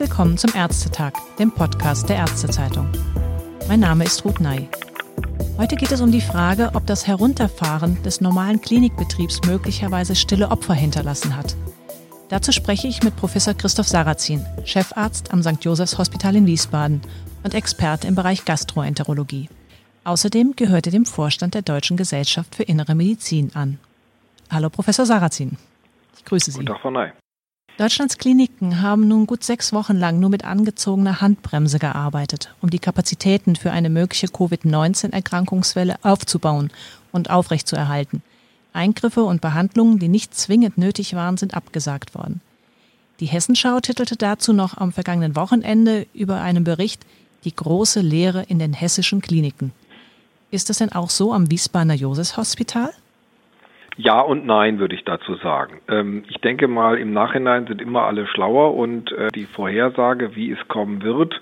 willkommen zum Ärztetag, dem Podcast der Ärztezeitung. Mein Name ist Ruth Ney. Heute geht es um die Frage, ob das Herunterfahren des normalen Klinikbetriebs möglicherweise stille Opfer hinterlassen hat. Dazu spreche ich mit Professor Christoph Sarrazin, Chefarzt am St. Josephs Hospital in Wiesbaden und Experte im Bereich Gastroenterologie. Außerdem gehört er dem Vorstand der Deutschen Gesellschaft für Innere Medizin an. Hallo, Professor Sarrazin. Ich grüße Sie. Guten Tag, Frau Ney. Deutschlands Kliniken haben nun gut sechs Wochen lang nur mit angezogener Handbremse gearbeitet, um die Kapazitäten für eine mögliche Covid-19-Erkrankungswelle aufzubauen und aufrechtzuerhalten. Eingriffe und Behandlungen, die nicht zwingend nötig waren, sind abgesagt worden. Die Hessenschau titelte dazu noch am vergangenen Wochenende über einen Bericht Die große Lehre in den hessischen Kliniken. Ist das denn auch so am Wiesbadener Josefshospital? Ja und nein, würde ich dazu sagen. Ähm, ich denke mal, im Nachhinein sind immer alle schlauer und äh, die Vorhersage, wie es kommen wird,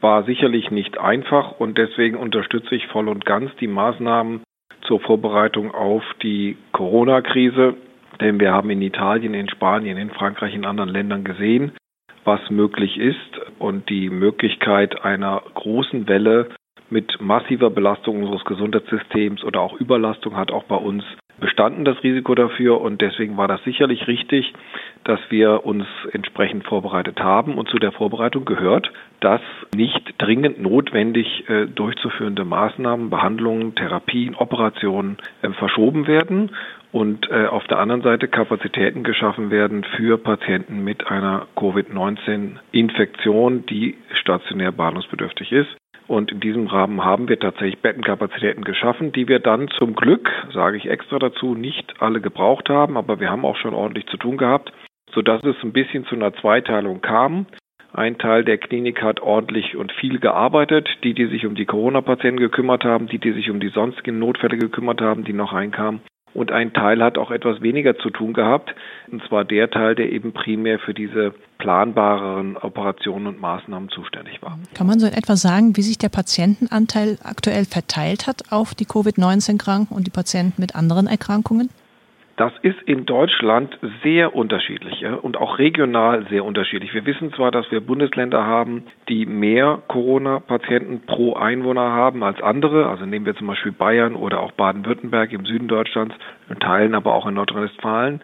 war sicherlich nicht einfach und deswegen unterstütze ich voll und ganz die Maßnahmen zur Vorbereitung auf die Corona-Krise, denn wir haben in Italien, in Spanien, in Frankreich, in anderen Ländern gesehen, was möglich ist und die Möglichkeit einer großen Welle mit massiver Belastung unseres Gesundheitssystems oder auch Überlastung hat auch bei uns bestanden, das Risiko dafür. Und deswegen war das sicherlich richtig, dass wir uns entsprechend vorbereitet haben. Und zu der Vorbereitung gehört, dass nicht dringend notwendig äh, durchzuführende Maßnahmen, Behandlungen, Therapien, Operationen äh, verschoben werden und äh, auf der anderen Seite Kapazitäten geschaffen werden für Patienten mit einer Covid-19-Infektion, die stationär behandlungsbedürftig ist. Und in diesem Rahmen haben wir tatsächlich Bettenkapazitäten geschaffen, die wir dann zum Glück, sage ich extra dazu, nicht alle gebraucht haben, aber wir haben auch schon ordentlich zu tun gehabt, sodass es ein bisschen zu einer Zweiteilung kam. Ein Teil der Klinik hat ordentlich und viel gearbeitet. Die, die sich um die Corona-Patienten gekümmert haben, die, die sich um die sonstigen Notfälle gekümmert haben, die noch reinkamen. Und ein Teil hat auch etwas weniger zu tun gehabt, und zwar der Teil, der eben primär für diese planbareren Operationen und Maßnahmen zuständig war. Kann man so in etwa sagen, wie sich der Patientenanteil aktuell verteilt hat auf die Covid-19-Kranken und die Patienten mit anderen Erkrankungen? Das ist in Deutschland sehr unterschiedlich ja, und auch regional sehr unterschiedlich. Wir wissen zwar, dass wir Bundesländer haben, die mehr Corona-Patienten pro Einwohner haben als andere. Also nehmen wir zum Beispiel Bayern oder auch Baden-Württemberg im Süden Deutschlands, in Teilen aber auch in Nordrhein-Westfalen.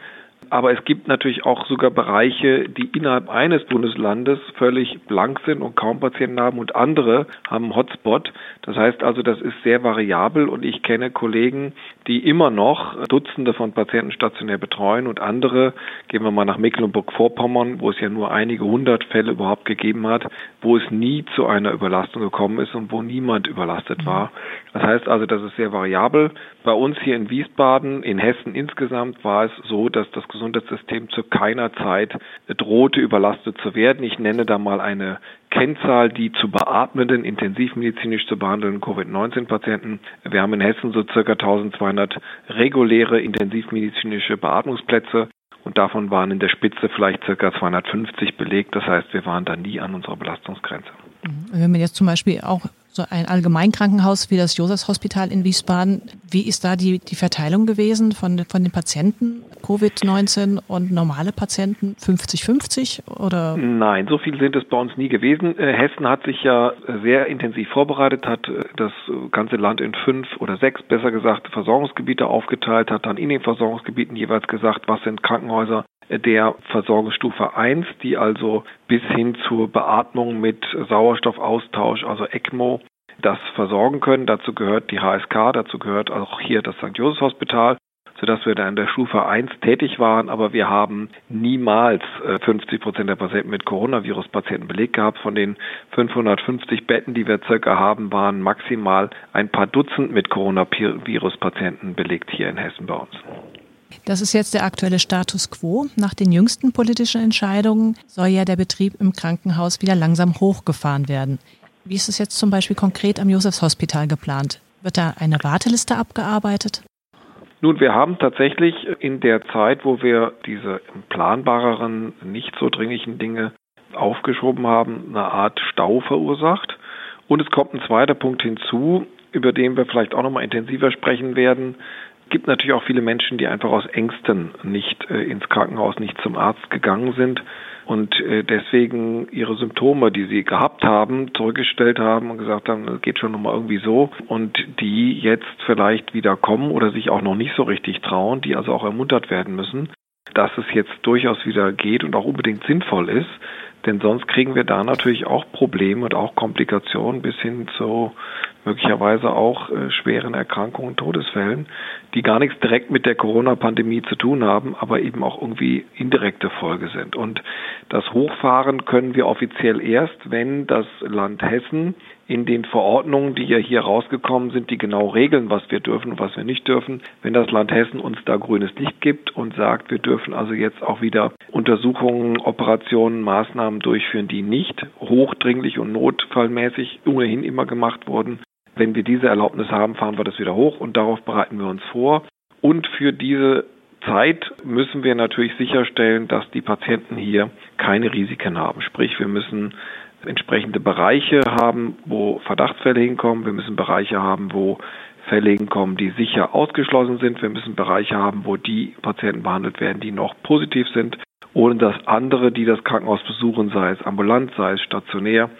Aber es gibt natürlich auch sogar Bereiche, die innerhalb eines Bundeslandes völlig blank sind und kaum Patienten haben und andere haben Hotspot. Das heißt also, das ist sehr variabel und ich kenne Kollegen, die immer noch Dutzende von Patienten stationär betreuen und andere, gehen wir mal nach Mecklenburg-Vorpommern, wo es ja nur einige hundert Fälle überhaupt gegeben hat, wo es nie zu einer Überlastung gekommen ist und wo niemand überlastet war. Das heißt also, das ist sehr variabel. Bei uns hier in Wiesbaden, in Hessen insgesamt war es so, dass das Gesundheitssystem zu keiner Zeit drohte, überlastet zu werden. Ich nenne da mal eine Kennzahl, die zu beatmenden, intensivmedizinisch zu behandelnden Covid-19-Patienten. Wir haben in Hessen so circa 1200 reguläre intensivmedizinische Beatmungsplätze und davon waren in der Spitze vielleicht circa 250 belegt. Das heißt, wir waren da nie an unserer Belastungsgrenze. Wenn man jetzt zum Beispiel auch so ein Allgemeinkrankenhaus wie das Josefshospital in Wiesbaden. Wie ist da die, die Verteilung gewesen von, von den Patienten, Covid-19 und normale Patienten 50-50 oder? Nein, so viel sind es bei uns nie gewesen. Äh, Hessen hat sich ja sehr intensiv vorbereitet, hat äh, das ganze Land in fünf oder sechs, besser gesagt, Versorgungsgebiete aufgeteilt, hat dann in den Versorgungsgebieten jeweils gesagt, was sind Krankenhäuser der Versorgungsstufe 1, die also bis hin zur Beatmung mit Sauerstoffaustausch, also ECMO, das versorgen können. Dazu gehört die HSK, dazu gehört auch hier das St. Joseph Hospital, sodass wir da in der Stufe 1 tätig waren, aber wir haben niemals 50 äh, Prozent der Patienten mit Coronavirus-Patienten belegt gehabt. Von den 550 Betten, die wir circa haben, waren maximal ein paar Dutzend mit Coronavirus-Patienten belegt hier in Hessen bei uns. Das ist jetzt der aktuelle Status quo. Nach den jüngsten politischen Entscheidungen soll ja der Betrieb im Krankenhaus wieder langsam hochgefahren werden. Wie ist es jetzt zum Beispiel konkret am Josefshospital geplant? Wird da eine Warteliste abgearbeitet? Nun, wir haben tatsächlich in der Zeit, wo wir diese planbareren, nicht so dringlichen Dinge aufgeschoben haben, eine Art Stau verursacht. Und es kommt ein zweiter Punkt hinzu, über den wir vielleicht auch nochmal intensiver sprechen werden gibt natürlich auch viele Menschen, die einfach aus Ängsten nicht äh, ins Krankenhaus, nicht zum Arzt gegangen sind. und äh, deswegen ihre Symptome, die sie gehabt haben, zurückgestellt haben und gesagt haben, das geht schon nochmal irgendwie so und die jetzt vielleicht wieder kommen oder sich auch noch nicht so richtig trauen, die also auch ermuntert werden müssen, dass es jetzt durchaus wieder geht und auch unbedingt sinnvoll ist, denn sonst kriegen wir da natürlich auch Probleme und auch Komplikationen bis hin zu möglicherweise auch äh, schweren Erkrankungen Todesfällen, die gar nichts direkt mit der Corona-Pandemie zu tun haben, aber eben auch irgendwie indirekte Folge sind. Und das Hochfahren können wir offiziell erst, wenn das Land Hessen in den Verordnungen, die ja hier rausgekommen sind, die genau regeln, was wir dürfen und was wir nicht dürfen, wenn das Land Hessen uns da grünes Licht gibt und sagt, wir dürfen also jetzt auch wieder Untersuchungen, Operationen, Maßnahmen durchführen, die nicht hochdringlich und notfallmäßig ohnehin immer gemacht wurden, wenn wir diese Erlaubnis haben, fahren wir das wieder hoch und darauf bereiten wir uns vor. Und für diese Zeit müssen wir natürlich sicherstellen, dass die Patienten hier keine Risiken haben. Sprich, wir müssen entsprechende Bereiche haben, wo Verdachtsfälle hinkommen. Wir müssen Bereiche haben, wo Fälle hinkommen, die sicher ausgeschlossen sind. Wir müssen Bereiche haben, wo die Patienten behandelt werden, die noch positiv sind, ohne dass andere, die das Krankenhaus besuchen, sei es ambulant, sei es stationär,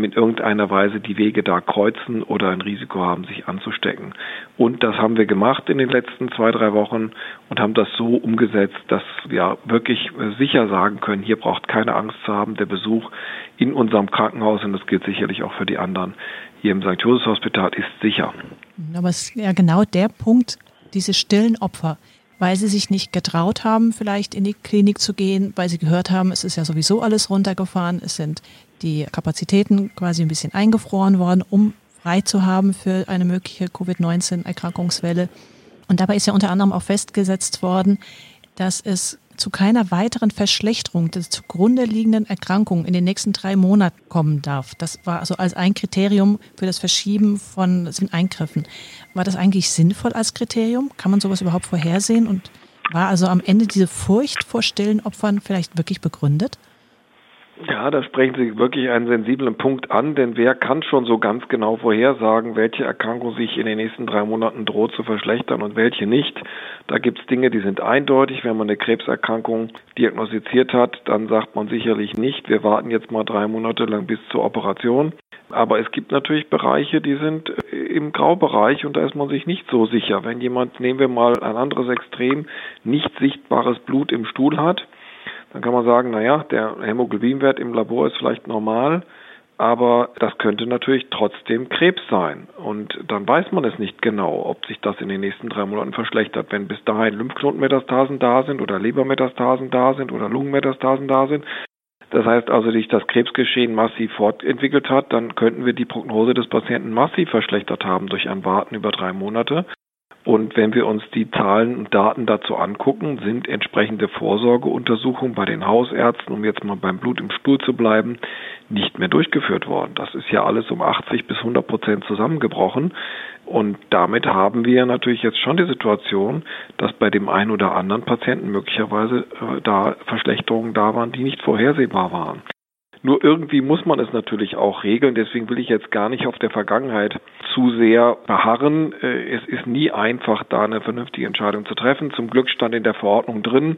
mit irgendeiner Weise die Wege da kreuzen oder ein Risiko haben, sich anzustecken. Und das haben wir gemacht in den letzten zwei, drei Wochen und haben das so umgesetzt, dass wir wirklich sicher sagen können, hier braucht keine Angst zu haben, der Besuch in unserem Krankenhaus, und das gilt sicherlich auch für die anderen, hier im St. Josefs Hospital ist sicher. Aber es ist ja genau der Punkt, diese stillen Opfer, weil sie sich nicht getraut haben, vielleicht in die Klinik zu gehen, weil sie gehört haben, es ist ja sowieso alles runtergefahren, es sind die Kapazitäten quasi ein bisschen eingefroren worden, um frei zu haben für eine mögliche Covid-19-Erkrankungswelle. Und dabei ist ja unter anderem auch festgesetzt worden, dass es zu keiner weiteren Verschlechterung der zugrunde liegenden Erkrankung in den nächsten drei Monaten kommen darf. Das war also als ein Kriterium für das Verschieben von Eingriffen. War das eigentlich sinnvoll als Kriterium? Kann man sowas überhaupt vorhersehen? Und war also am Ende diese Furcht vor stillen Opfern vielleicht wirklich begründet? Ja, da sprechen Sie wirklich einen sensiblen Punkt an, denn wer kann schon so ganz genau vorhersagen, welche Erkrankung sich in den nächsten drei Monaten droht zu verschlechtern und welche nicht? Da gibt es Dinge, die sind eindeutig. Wenn man eine Krebserkrankung diagnostiziert hat, dann sagt man sicherlich nicht, wir warten jetzt mal drei Monate lang bis zur Operation. Aber es gibt natürlich Bereiche, die sind äh, im Graubereich und da ist man sich nicht so sicher. Wenn jemand, nehmen wir mal ein anderes Extrem, nicht sichtbares Blut im Stuhl hat, dann kann man sagen, naja, der Hämoglobinwert im Labor ist vielleicht normal, aber das könnte natürlich trotzdem Krebs sein. Und dann weiß man es nicht genau, ob sich das in den nächsten drei Monaten verschlechtert. Wenn bis dahin Lymphknotenmetastasen da sind oder Lebermetastasen da sind oder Lungenmetastasen da sind, das heißt also, sich das Krebsgeschehen massiv fortentwickelt hat, dann könnten wir die Prognose des Patienten massiv verschlechtert haben durch ein Warten über drei Monate. Und wenn wir uns die Zahlen und Daten dazu angucken, sind entsprechende Vorsorgeuntersuchungen bei den Hausärzten, um jetzt mal beim Blut im Stuhl zu bleiben, nicht mehr durchgeführt worden. Das ist ja alles um 80 bis 100 Prozent zusammengebrochen. Und damit haben wir natürlich jetzt schon die Situation, dass bei dem einen oder anderen Patienten möglicherweise äh, da Verschlechterungen da waren, die nicht vorhersehbar waren. Nur irgendwie muss man es natürlich auch regeln. Deswegen will ich jetzt gar nicht auf der Vergangenheit zu sehr beharren. Äh, es ist nie einfach, da eine vernünftige Entscheidung zu treffen. Zum Glück stand in der Verordnung drin,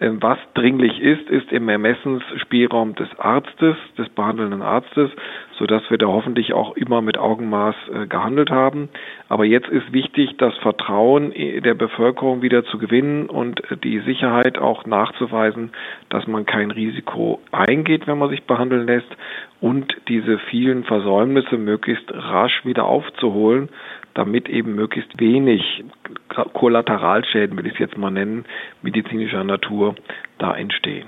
was dringlich ist, ist im Ermessensspielraum des Arztes, des behandelnden Arztes, so dass wir da hoffentlich auch immer mit Augenmaß äh, gehandelt haben. Aber jetzt ist wichtig, das Vertrauen der Bevölkerung wieder zu gewinnen und die Sicherheit auch nachzuweisen, dass man kein Risiko eingeht, wenn man sich behandeln lässt und diese vielen Versäumnisse möglichst rasch wieder aufzuholen, damit eben möglichst wenig Kollateralschäden, will ich es jetzt mal nennen, medizinischer Natur da entstehen.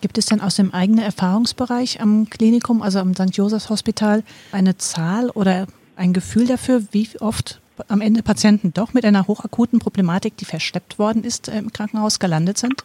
Gibt es denn aus dem eigenen Erfahrungsbereich am Klinikum, also am St. Josephs Hospital, eine Zahl oder ein Gefühl dafür, wie oft am Ende Patienten doch mit einer hochakuten Problematik, die verschleppt worden ist, im Krankenhaus gelandet sind?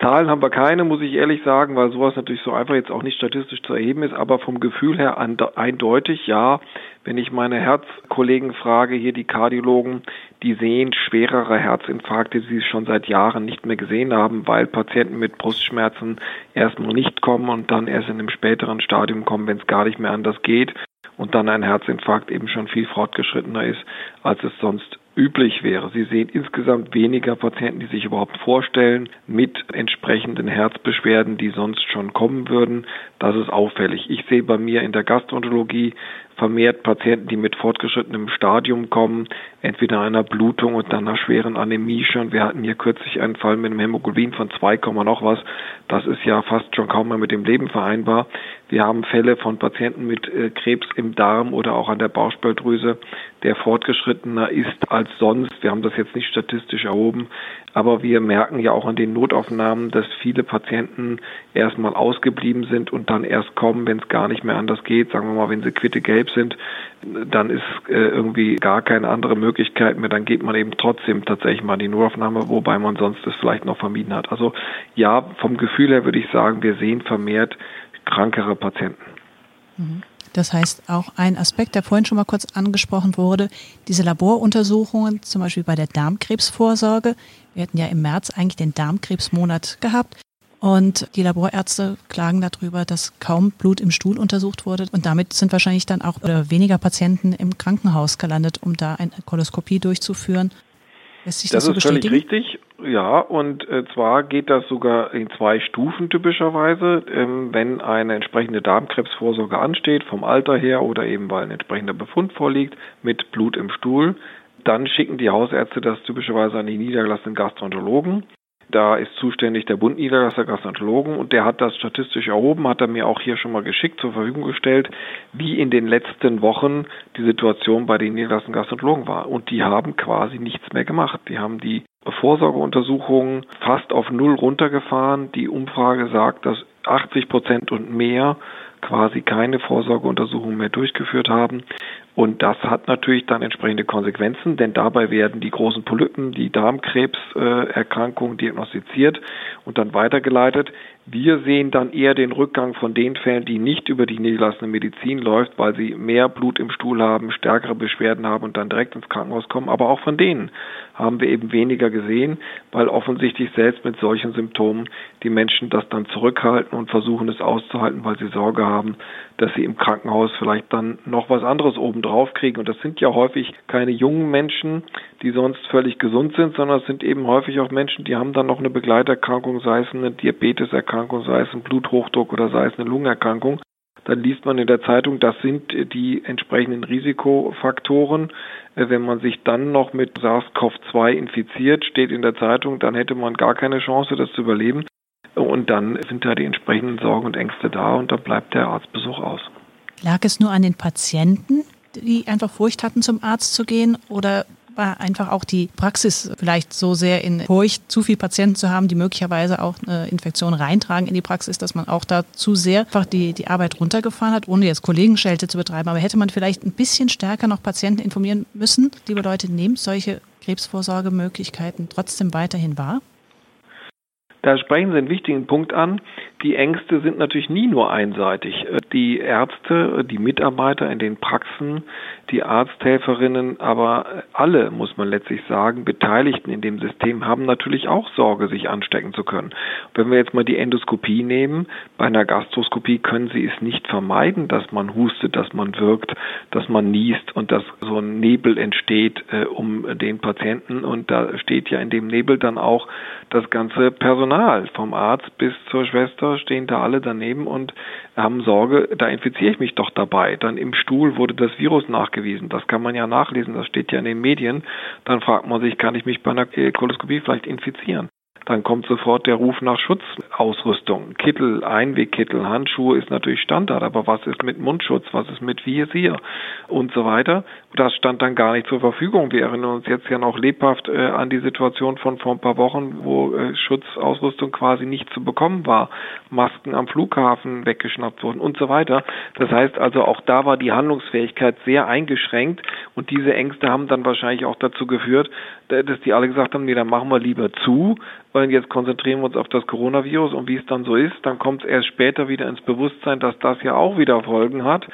Zahlen haben wir keine, muss ich ehrlich sagen, weil sowas natürlich so einfach jetzt auch nicht statistisch zu erheben ist, aber vom Gefühl her eindeutig, ja. Wenn ich meine Herzkollegen frage, hier die Kardiologen, die sehen schwerere Herzinfarkte, die sie schon seit Jahren nicht mehr gesehen haben, weil Patienten mit Brustschmerzen erstmal nicht kommen und dann erst in einem späteren Stadium kommen, wenn es gar nicht mehr anders geht und dann ein Herzinfarkt eben schon viel fortgeschrittener ist, als es sonst üblich wäre. Sie sehen insgesamt weniger Patienten, die sich überhaupt vorstellen, mit entsprechenden Herzbeschwerden, die sonst schon kommen würden. Das ist auffällig. Ich sehe bei mir in der Gastroenterologie vermehrt Patienten, die mit fortgeschrittenem Stadium kommen, entweder einer Blutung und dann einer schweren Anämie schon. Wir hatten hier kürzlich einen Fall mit einem Hämoglobin von 2, noch was. Das ist ja fast schon kaum mehr mit dem Leben vereinbar. Wir haben Fälle von Patienten mit äh, Krebs im Darm oder auch an der Bauchspeicheldrüse, der fortgeschrittener ist als sonst. Wir haben das jetzt nicht statistisch erhoben, aber wir merken ja auch an den Notaufnahmen, dass viele Patienten erstmal ausgeblieben sind und dann erst kommen, wenn es gar nicht mehr anders geht. Sagen wir mal, wenn sie quitte gelb sind, dann ist äh, irgendwie gar keine andere Möglichkeit mehr. Dann geht man eben trotzdem tatsächlich mal in die Notaufnahme, wobei man sonst das vielleicht noch vermieden hat. Also ja, vom Gefühl her würde ich sagen, wir sehen vermehrt krankere Patienten. Mhm. Das heißt, auch ein Aspekt, der vorhin schon mal kurz angesprochen wurde, diese Laboruntersuchungen, zum Beispiel bei der Darmkrebsvorsorge. Wir hatten ja im März eigentlich den Darmkrebsmonat gehabt. Und die Laborärzte klagen darüber, dass kaum Blut im Stuhl untersucht wurde. Und damit sind wahrscheinlich dann auch weniger Patienten im Krankenhaus gelandet, um da eine Koloskopie durchzuführen. Lässt sich das, das so ist völlig richtig. Ja, und äh, zwar geht das sogar in zwei Stufen typischerweise. Ähm, wenn eine entsprechende Darmkrebsvorsorge ansteht, vom Alter her oder eben weil ein entsprechender Befund vorliegt mit Blut im Stuhl, dann schicken die Hausärzte das typischerweise an die niedergelassenen Gastroenterologen. Da ist zuständig der Bund Niederlasser Gastroenterologen und der hat das statistisch erhoben, hat er mir auch hier schon mal geschickt zur Verfügung gestellt, wie in den letzten Wochen die Situation bei den niedergelassenen Gastroenterologen war. Und die haben quasi nichts mehr gemacht. Die haben die Vorsorgeuntersuchungen fast auf Null runtergefahren. Die Umfrage sagt, dass 80 Prozent und mehr quasi keine Vorsorgeuntersuchungen mehr durchgeführt haben. Und das hat natürlich dann entsprechende Konsequenzen, denn dabei werden die großen Polypen, die Darmkrebserkrankungen diagnostiziert und dann weitergeleitet. Wir sehen dann eher den Rückgang von den Fällen, die nicht über die niedergelassene Medizin läuft, weil sie mehr Blut im Stuhl haben, stärkere Beschwerden haben und dann direkt ins Krankenhaus kommen. Aber auch von denen haben wir eben weniger gesehen, weil offensichtlich selbst mit solchen Symptomen die Menschen das dann zurückhalten und versuchen es auszuhalten, weil sie Sorge haben, dass sie im Krankenhaus vielleicht dann noch was anderes obendrauf kriegen. Und das sind ja häufig keine jungen Menschen, die sonst völlig gesund sind, sondern es sind eben häufig auch Menschen, die haben dann noch eine Begleiterkrankung, sei es eine Diabeteserkrankung, sei es ein Bluthochdruck oder sei es eine Lungenerkrankung dann liest man in der Zeitung, das sind die entsprechenden Risikofaktoren. Äh, wenn man sich dann noch mit SARS-CoV-2 infiziert, steht in der Zeitung, dann hätte man gar keine Chance, das zu überleben. Und dann sind da die entsprechenden Sorgen und Ängste da und dann bleibt der Arztbesuch aus. Lag es nur an den Patienten, die einfach Furcht hatten, zum Arzt zu gehen? Oder war einfach auch die Praxis vielleicht so sehr in Furcht, zu viele Patienten zu haben, die möglicherweise auch eine Infektion reintragen in die Praxis, dass man auch da zu sehr einfach die, die Arbeit runtergefahren hat, ohne jetzt Kollegenschelte zu betreiben. Aber hätte man vielleicht ein bisschen stärker noch Patienten informieren müssen, liebe Leute, nehmt solche Krebsvorsorgemöglichkeiten trotzdem weiterhin wahr? Da sprechen Sie einen wichtigen Punkt an. Die Ängste sind natürlich nie nur einseitig. Die Ärzte, die Mitarbeiter in den Praxen, die Arzthelferinnen, aber alle, muss man letztlich sagen, Beteiligten in dem System haben natürlich auch Sorge, sich anstecken zu können. Wenn wir jetzt mal die Endoskopie nehmen, bei einer Gastroskopie können Sie es nicht vermeiden, dass man hustet, dass man wirkt, dass man niest und dass so ein Nebel entsteht äh, um den Patienten. Und da steht ja in dem Nebel dann auch das ganze Personal, vom Arzt bis zur Schwester, stehen da alle daneben und haben Sorge, da infiziere ich mich doch dabei. Dann im Stuhl wurde das Virus nachgewiesen. Das kann man ja nachlesen, das steht ja in den Medien. Dann fragt man sich, kann ich mich bei einer Koloskopie vielleicht infizieren? Dann kommt sofort der Ruf nach Schutzausrüstung. Kittel, Einwegkittel, Handschuhe ist natürlich Standard, aber was ist mit Mundschutz, was ist mit Visier und so weiter? Das stand dann gar nicht zur Verfügung. Wir erinnern uns jetzt ja noch lebhaft äh, an die Situation von vor ein paar Wochen, wo äh, Schutzausrüstung quasi nicht zu bekommen war, Masken am Flughafen weggeschnappt wurden und so weiter. Das heißt also, auch da war die Handlungsfähigkeit sehr eingeschränkt und diese Ängste haben dann wahrscheinlich auch dazu geführt, dass die alle gesagt haben, nee, dann machen wir lieber zu, weil jetzt konzentrieren wir uns auf das Coronavirus und wie es dann so ist, dann kommt es erst später wieder ins Bewusstsein, dass das ja auch wieder Folgen hat.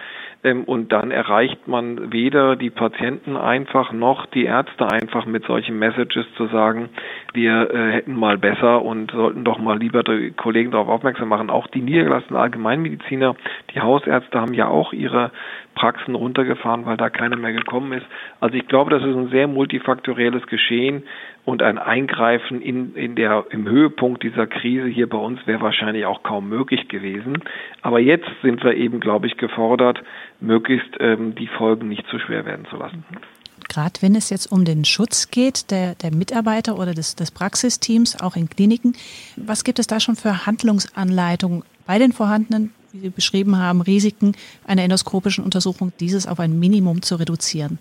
Ähm, und dann erreicht man weder die Patienten einfach noch die Ärzte einfach mit solchen Messages zu sagen, wir äh, hätten mal besser und sollten doch mal lieber die Kollegen darauf aufmerksam machen. Auch die niedergelassenen Allgemeinmediziner, die Hausärzte haben ja auch ihre Praxen runtergefahren, weil da keiner mehr gekommen ist. Also ich glaube, das ist ein sehr multifaktorielles Geschehen und ein Eingreifen in, in der, im Höhepunkt dieser Krise hier bei uns wäre wahrscheinlich auch kaum möglich gewesen. Aber jetzt sind wir eben, glaube ich, gefordert, möglichst ähm, die Folgen nicht zu schwer werden zu lassen. Gerade wenn es jetzt um den Schutz geht der, der Mitarbeiter oder des, des Praxisteams, auch in Kliniken, was gibt es da schon für Handlungsanleitungen bei den vorhandenen, wie Sie beschrieben haben, Risiken einer endoskopischen Untersuchung, dieses auf ein Minimum zu reduzieren?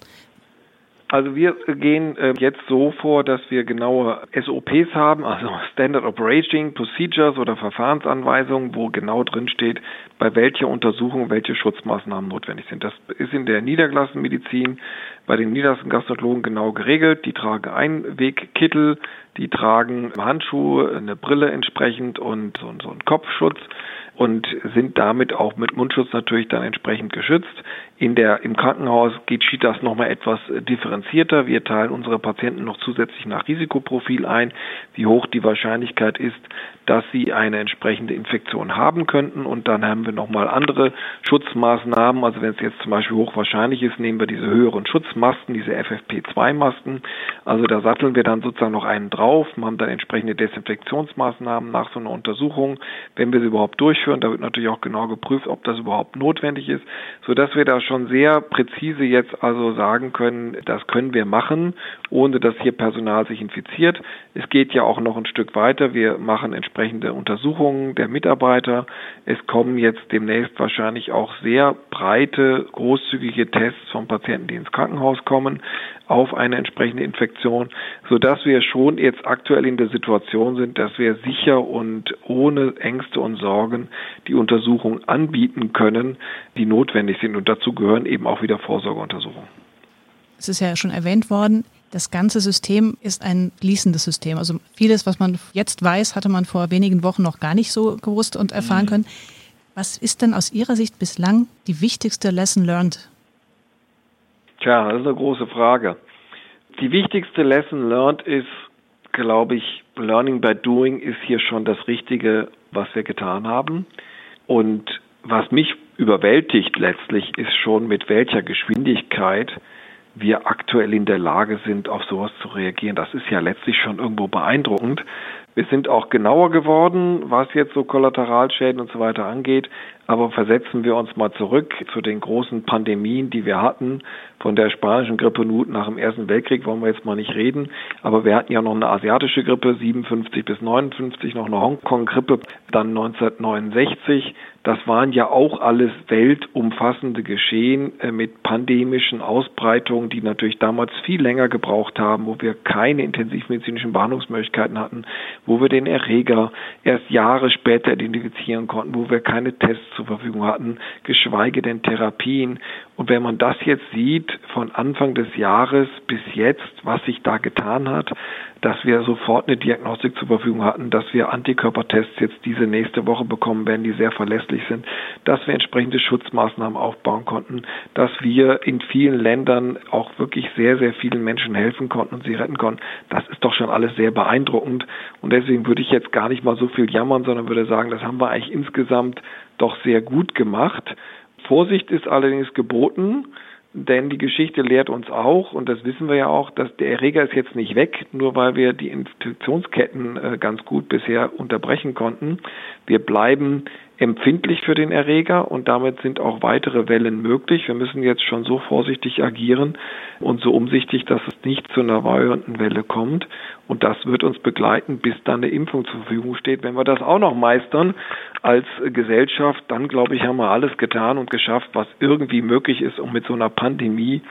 Also wir gehen äh, jetzt so vor, dass wir genaue SOPs haben, also Standard Operating Procedures oder Verfahrensanweisungen, wo genau drin steht, bei welcher Untersuchung welche Schutzmaßnahmen notwendig sind. Das ist in der Niedergelassenmedizin bei den niedergelassenen Gastroenterologen genau geregelt. Die tragen Einwegkittel, die tragen Handschuhe, eine Brille entsprechend und so, so einen Kopfschutz und sind damit auch mit Mundschutz natürlich dann entsprechend geschützt. In der, im Krankenhaus geht das nochmal etwas differenzierter. Wir teilen unsere Patienten noch zusätzlich nach Risikoprofil ein, wie hoch die Wahrscheinlichkeit ist, dass sie eine entsprechende Infektion haben könnten. Und dann haben wir nochmal andere Schutzmaßnahmen. Also wenn es jetzt zum Beispiel hochwahrscheinlich ist, nehmen wir diese höheren Schutzmasken, diese FFP2-Masken. Also da satteln wir dann sozusagen noch einen drauf, haben dann entsprechende Desinfektionsmaßnahmen nach so einer Untersuchung, wenn wir sie überhaupt durchführen. Da wird natürlich auch genau geprüft, ob das überhaupt notwendig ist, sodass wir da schon sehr präzise jetzt also sagen können, das können wir machen, ohne dass hier Personal sich infiziert. Es geht ja auch noch ein Stück weiter. Wir machen entsprechende Untersuchungen der Mitarbeiter. Es kommen jetzt demnächst wahrscheinlich auch sehr breite, großzügige Tests von Patienten, die ins Krankenhaus kommen, auf eine entsprechende Infektion, sodass wir schon jetzt aktuell in der Situation sind, dass wir sicher und ohne Ängste und Sorgen die Untersuchungen anbieten können, die notwendig sind. Und dazu gehören eben auch wieder Vorsorgeuntersuchungen. Es ist ja schon erwähnt worden, das ganze System ist ein fließendes System. Also vieles, was man jetzt weiß, hatte man vor wenigen Wochen noch gar nicht so gewusst und erfahren mhm. können. Was ist denn aus Ihrer Sicht bislang die wichtigste Lesson learned? Tja, das ist eine große Frage. Die wichtigste Lesson learned ist, glaube ich, Learning by Doing ist hier schon das Richtige, was wir getan haben. Und was mich überwältigt letztlich, ist schon, mit welcher Geschwindigkeit wir aktuell in der Lage sind, auf sowas zu reagieren. Das ist ja letztlich schon irgendwo beeindruckend. Wir sind auch genauer geworden, was jetzt so Kollateralschäden und so weiter angeht. Aber versetzen wir uns mal zurück zu den großen Pandemien, die wir hatten. Von der spanischen Grippe nach dem Ersten Weltkrieg wollen wir jetzt mal nicht reden. Aber wir hatten ja noch eine asiatische Grippe, 57 bis 59, noch eine Hongkong-Grippe, dann 1969. Das waren ja auch alles weltumfassende Geschehen äh, mit pandemischen Ausbreitungen, die natürlich damals viel länger gebraucht haben, wo wir keine intensivmedizinischen Behandlungsmöglichkeiten hatten, wo wir den Erreger erst Jahre später identifizieren konnten, wo wir keine Tests zur Verfügung hatten, geschweige denn Therapien. Und wenn man das jetzt sieht, von Anfang des Jahres bis jetzt, was sich da getan hat, dass wir sofort eine Diagnostik zur Verfügung hatten, dass wir Antikörpertests jetzt diese nächste Woche bekommen werden, die sehr verlässlich sind, dass wir entsprechende Schutzmaßnahmen aufbauen konnten, dass wir in vielen Ländern auch wirklich sehr, sehr vielen Menschen helfen konnten und sie retten konnten. Das ist doch schon alles sehr beeindruckend. Und deswegen würde ich jetzt gar nicht mal so viel jammern, sondern würde sagen, das haben wir eigentlich insgesamt doch sehr gut gemacht. Vorsicht ist allerdings geboten, denn die Geschichte lehrt uns auch, und das wissen wir ja auch, dass der Erreger ist jetzt nicht weg, nur weil wir die Infektionsketten äh, ganz gut bisher unterbrechen konnten. Wir bleiben empfindlich für den Erreger und damit sind auch weitere Wellen möglich. Wir müssen jetzt schon so vorsichtig agieren und so umsichtig, dass es nicht zu einer weiteren Welle kommt. Und das wird uns begleiten, bis dann eine Impfung zur Verfügung steht. Wenn wir das auch noch meistern als Gesellschaft, dann glaube ich, haben wir alles getan und geschafft, was irgendwie möglich ist, um mit so einer Pandemie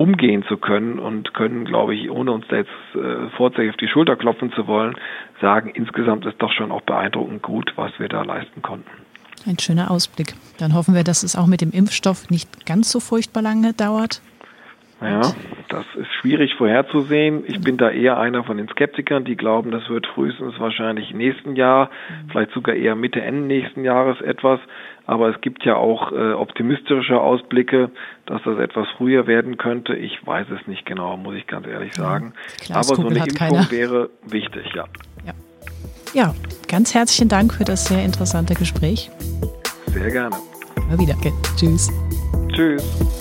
umgehen zu können und können, glaube ich, ohne uns da jetzt äh, vorzeitig auf die Schulter klopfen zu wollen, sagen, insgesamt ist doch schon auch beeindruckend gut, was wir da leisten konnten. Ein schöner Ausblick. Dann hoffen wir, dass es auch mit dem Impfstoff nicht ganz so furchtbar lange dauert. Ja, das ist schwierig vorherzusehen. Ich bin da eher einer von den Skeptikern, die glauben, das wird frühestens wahrscheinlich nächsten Jahr, vielleicht sogar eher Mitte, Ende nächsten Jahres etwas. Aber es gibt ja auch äh, optimistische Ausblicke, dass das etwas früher werden könnte. Ich weiß es nicht genau, muss ich ganz ehrlich sagen. Aber so eine Impfung keiner. wäre wichtig, ja. ja. Ja, ganz herzlichen Dank für das sehr interessante Gespräch. Sehr gerne. Mal wieder. Okay. Tschüss. Tschüss.